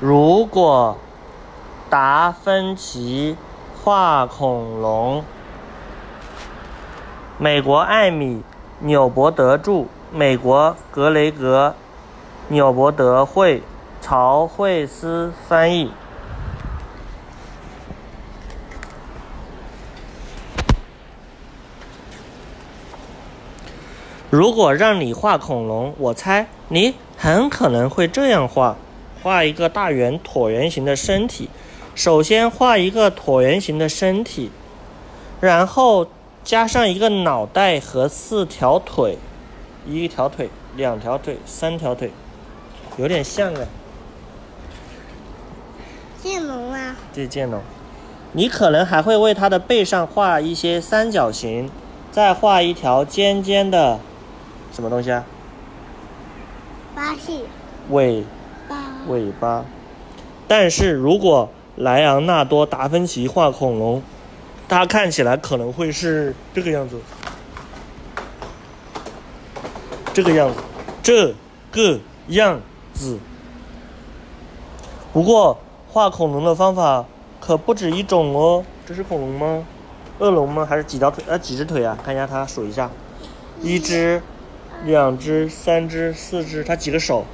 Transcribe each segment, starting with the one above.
如果达芬奇画恐龙，美国艾米纽伯德著，美国格雷格纽伯德绘，曹慧思翻译。如果让你画恐龙，我猜你很可能会这样画：画一个大圆椭圆形的身体。首先画一个椭圆形的身体，然后加上一个脑袋和四条腿，一条腿、两条腿、三条腿，有点像啊。剑龙啊，对剑龙，你可能还会为它的背上画一些三角形，再画一条尖尖的。什么东西啊？巴西尾巴尾巴。但是如果莱昂纳多·达芬奇画恐龙，它看起来可能会是这个样子，这个样子，这个样子。不过画恐龙的方法可不止一种哦。这是恐龙吗？恶龙吗？还是几条腿？呃，几只腿啊？看一下它，数一下，一只。两只、三只、四只，它几个手？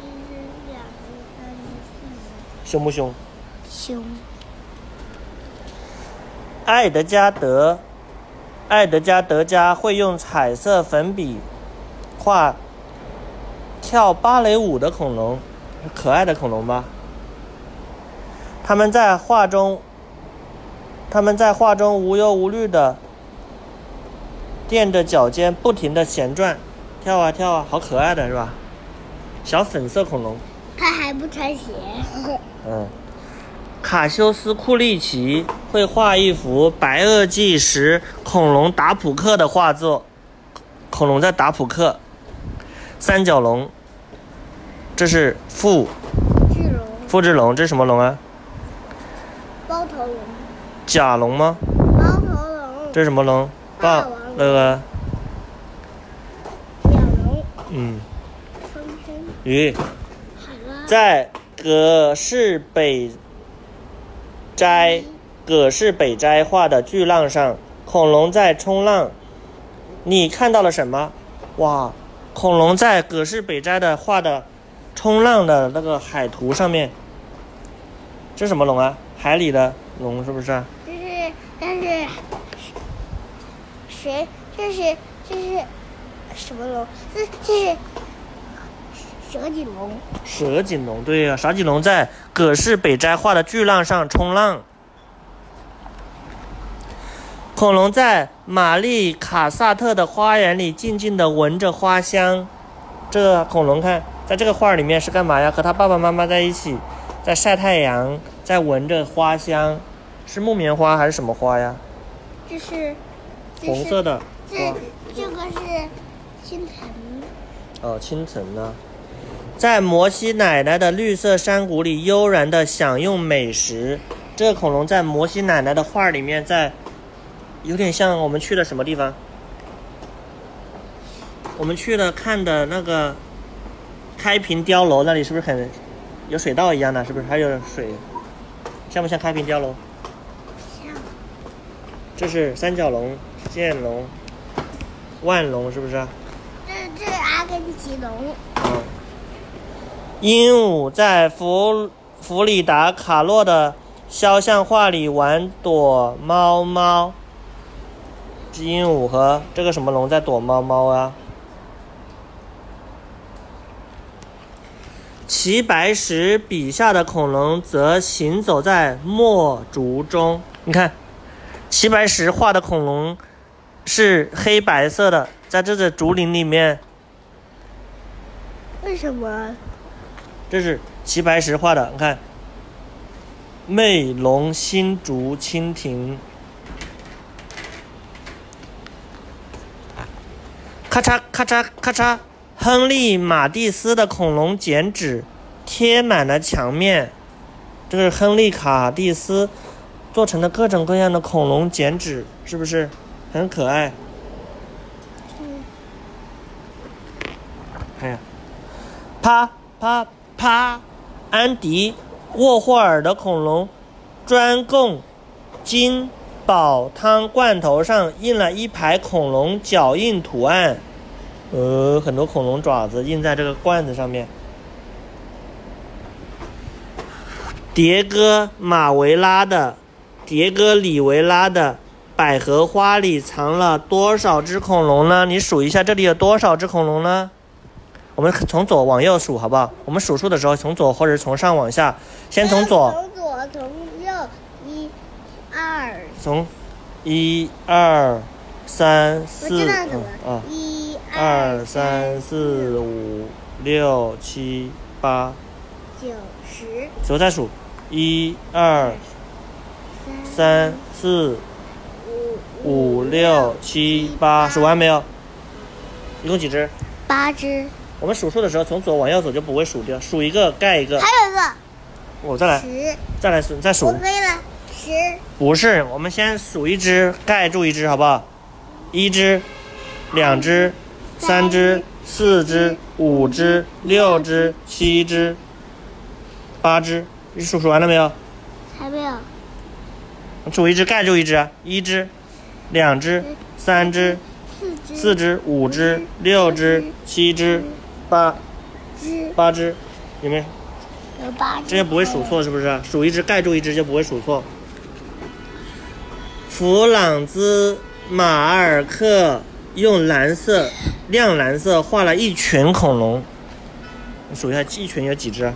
一只、两只、三只、四只。凶不凶？凶。爱德加德，爱德加德加会用彩色粉笔画跳芭蕾舞的恐龙，可爱的恐龙吧？他们在画中，他们在画中无忧无虑的。垫着脚尖，不停的旋转，跳啊跳啊，好可爱的是吧？小粉色恐龙。它还不穿鞋。嗯。卡修斯·库利奇会画一幅白垩纪时恐龙打扑克的画作，恐龙在打扑克。三角龙。这是富。智龙。富智龙，这是什么龙啊？包头龙。甲龙吗？包头龙。这是什么龙？霸那个，鸟龙，嗯，鱼，在葛饰北斋，葛饰北斋画的巨浪上，恐龙在冲浪。你看到了什么？哇，恐龙在葛饰北斋的画的冲浪的那个海图上面，这什么龙啊？海里的龙是不是？这是，但是。谁？这是这是什么龙？这这是蛇颈龙。蛇颈龙，对呀，蛇颈龙在葛饰北斋画的巨浪上冲浪。恐龙在玛丽卡萨特的花园里静静地闻着花香。这恐龙看，在这个画里面是干嘛呀？和他爸爸妈妈在一起，在晒太阳，在闻着花香。是木棉花还是什么花呀？这是。红色的，这这个是青藤。哦，青藤呢，在摩西奶奶的绿色山谷里悠然的享用美食。这个恐龙在摩西奶奶的画里面，在有点像我们去的什么地方？我们去了看的那个开平碉楼那里，是不是很有水稻一样的？是不是还有水？像不像开平碉楼？像。这是三角龙。剑龙、万龙是不是？这这是阿根廷龙。嗯。鹦鹉在弗弗里达卡洛的肖像画里玩躲猫猫。鹦鹉和这个什么龙在躲猫猫啊？齐白石笔下的恐龙则行走在墨竹中。你看，齐白石画的恐龙。是黑白色的，在这个竹林里面。为什么？这是齐白石画的，你看，魅龙、新竹、蜻蜓，咔嚓咔嚓咔嚓，亨利·马蒂斯的恐龙剪纸贴满了墙面。这是亨利·卡蒂斯做成的各种各样的恐龙剪纸，是不是？很可爱。嗯。看呀，啪啪啪，安迪沃霍尔的恐龙专供金宝汤罐头上印了一排恐龙脚印图案，呃，很多恐龙爪子印在这个罐子上面。迭戈马维拉的，迭戈里维拉的百合花里藏了多少只恐龙呢？你数一下，这里有多少只恐龙呢？我们从左往右数，好不好？我们数数的时候，从左或者从上往下，先从左，从左从右，一、二，从一二三我四，一二三四五六七八，九十，最后再数，一二三四五五六七八，数完没有？一共几只？八只，我们数数的时候，从左往右走就不会数掉，数一个盖一个还。有一个我再来，十，再来数，再我数。可以了，十，不是，我们先数一只，盖住一只，好不好？一只，两只，三只，四只，五只，六只，七只，八只。你数数完了没有？还没有，数一只，盖住一只啊。一只，两只，三只，四只，四只，五只，六只，七只，八只，八只，有没有？有八只，这些不会数错，是不是？数一只盖住一只就不会数错。弗朗兹马尔克用蓝色、亮蓝色画了一群恐龙，你数一下，一群有几只？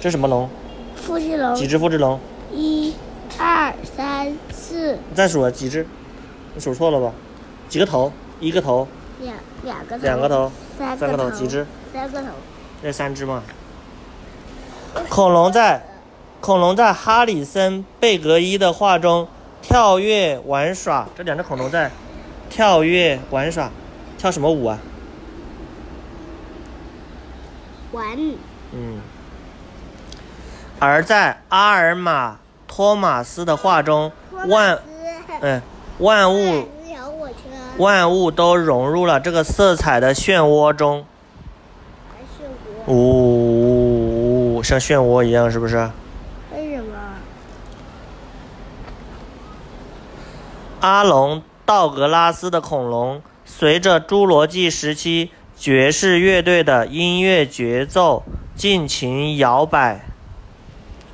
这什么龙？复制龙，几只复制龙？一、二、三、四，你再数啊，几只？你数错了吧？几个头？一个头，两两个头，两个头，三三个头，几只？？三个头。那三只吗。恐龙在恐龙在哈里森贝格伊的画中跳跃玩耍，这两只恐龙在跳跃玩耍，跳什么舞啊？玩嗯。而在阿尔玛托马斯的画中，万嗯万物万物都融入了这个色彩的漩涡中，还是我？呜、像漩涡一样，是不是？为什么？阿隆道格拉斯的恐龙，随着侏罗纪时期爵士乐队的音乐节奏尽情摇摆。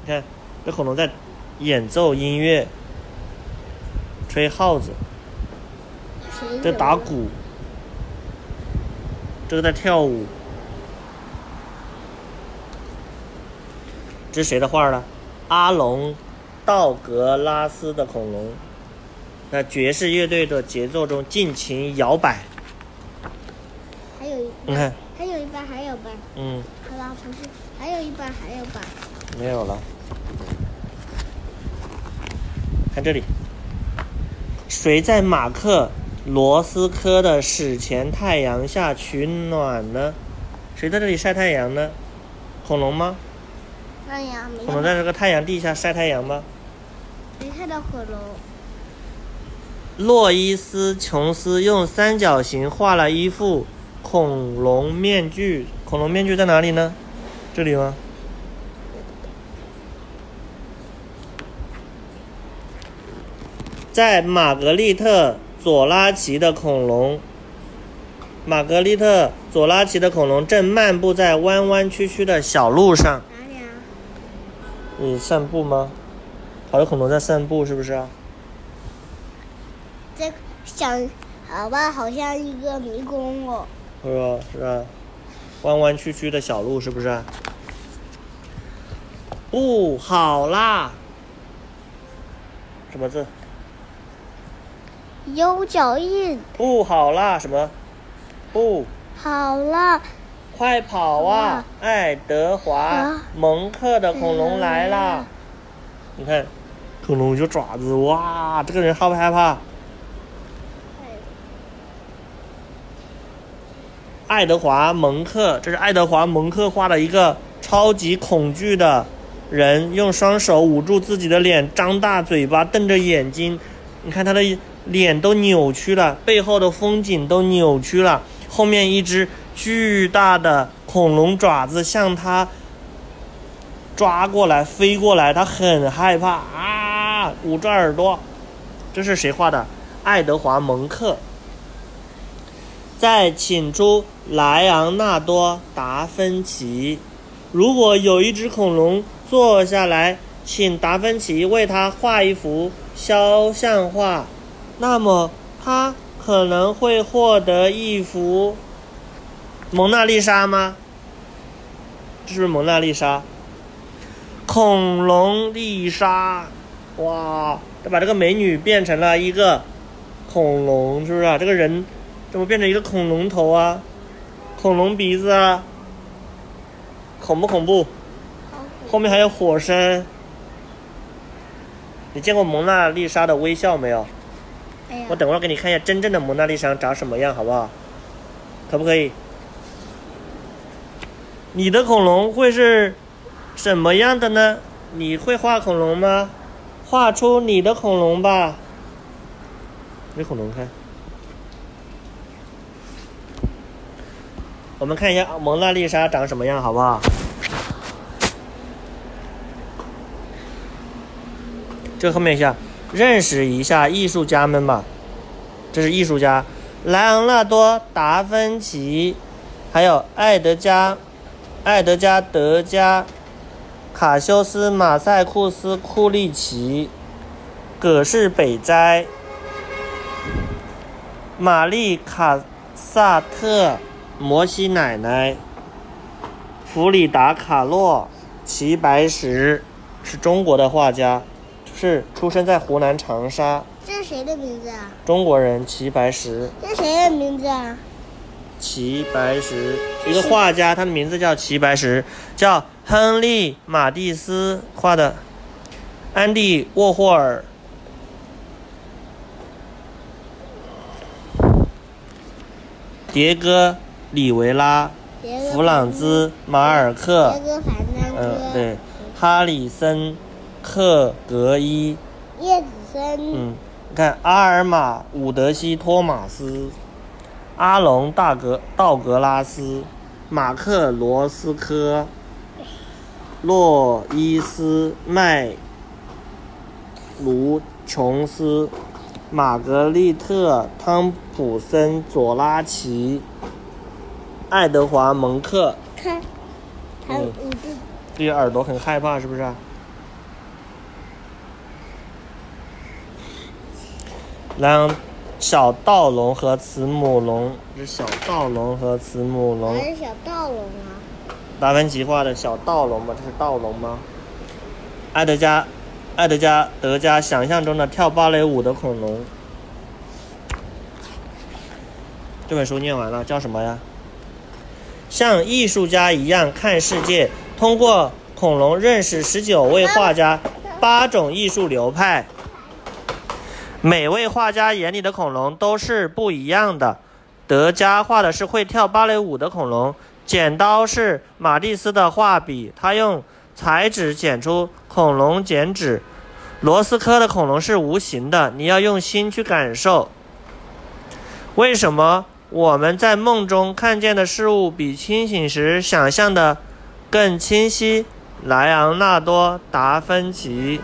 你看，这恐龙在演奏音乐，吹号子，谁在打鼓，这个在跳舞。这是谁的画呢？阿隆道格拉斯的恐龙，在爵士乐队的节奏中尽情摇摆。还有一你看，还有一半，还有半。嗯，好了，不是，还有一半，还有半。没有了。看这里，谁在马克罗斯科的史前太阳下取暖呢？谁在这里晒太阳呢？恐龙吗？太阳，没恐龙在这个太阳地下晒太阳吗？没看到恐龙。洛伊斯·琼斯用三角形画了一副恐龙面具。恐龙面具在哪里呢？这里吗？在玛格丽特·佐拉奇的恐龙，玛格丽特·佐拉奇的恐龙正漫步在弯弯曲曲的小路上。哪里啊？你散步吗？好多恐龙在散步，是不是啊？这想，好吧，好像一个迷宫哦。是吧？是吧？弯弯曲曲的小路，是不是？不好啦！什么字？有脚印。不好啦！什么？不，好了，快跑啊！爱德华啊蒙克的恐龙来啦！你看，恐龙有爪子，哇！这个人害不害怕？爱德华蒙克，这是爱德华蒙克画的一个超级恐惧的人，用双手捂住自己的脸，张大嘴巴，瞪着眼睛。你看他的脸都扭曲了，背后的风景都扭曲了，后面一只巨大的恐龙爪子向他抓过来、飞过来，他很害怕啊，捂着耳朵。这是谁画的？爱德华·蒙克。再请出莱昂纳多·达芬奇。如果有一只恐龙坐下来，请达芬奇为他画一幅肖像画，那么他可能会获得一幅蒙娜丽莎吗？这是不是蒙娜丽莎？恐龙丽莎，哇！他把这个美女变成了一个恐龙，是不是啊？这个人怎么变成一个恐龙头啊？恐龙鼻子啊？恐不恐怖？后面还有火山。你见过蒙娜丽莎的微笑没有？我，等会儿给你看一下真正的蒙娜丽莎长什么样，好不好？可不可以？你的恐龙会是什么样的呢？你会画恐龙吗？画出你的恐龙吧。给恐龙看。我们看一下蒙娜丽莎长什么样，好不好？这后面一下，认识一下艺术家们吧。这是艺术家，莱昂纳多·达芬奇，还有爱德加、爱德加·德加、卡修斯·马赛库斯·库利奇、葛饰北斋、玛丽卡萨特、摩西奶奶、弗里达·卡洛、齐白石，是中国的画家，是出生在湖南长沙，这是谁的名字啊？中国人齐白石。这是谁的名字啊？齐白石，一个画家，他的名字叫齐白石，叫亨利·马蒂斯画的，安迪·沃霍尔，迭戈·里维拉，弗朗兹·马尔克。嗯，对，哈里森·克格伊，叶子森，嗯，你看阿尔玛·伍德西·托马斯，阿隆·大格道格拉斯，马克·罗斯科，洛伊斯·麦卢琼斯，玛格丽特·汤普森·佐拉奇，爱德华·蒙克。看，他嗯捂住这些耳朵很害怕，是不是啊？然后小盗龙和慈母龙，这是小盗龙和慈母龙还。是小盗龙啊？达芬奇画的小盗龙吗？这是盗龙吗？爱德加，爱德加德加想象中的跳芭蕾舞的恐龙。这本书念完了，叫什么呀？像艺术家一样看世界，通过恐龙认识十九位画家，八种艺术流派。每位画家眼里的恐龙都是不一样的。德加画的是会跳芭蕾舞的恐龙，剪刀是马蒂斯的画笔，他用彩纸剪出恐龙剪纸。罗斯科的恐龙是无形的，你要用心去感受。为什么我们在梦中看见的事物比清醒时想象的更清晰？莱昂纳多·达芬奇。